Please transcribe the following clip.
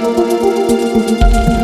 Música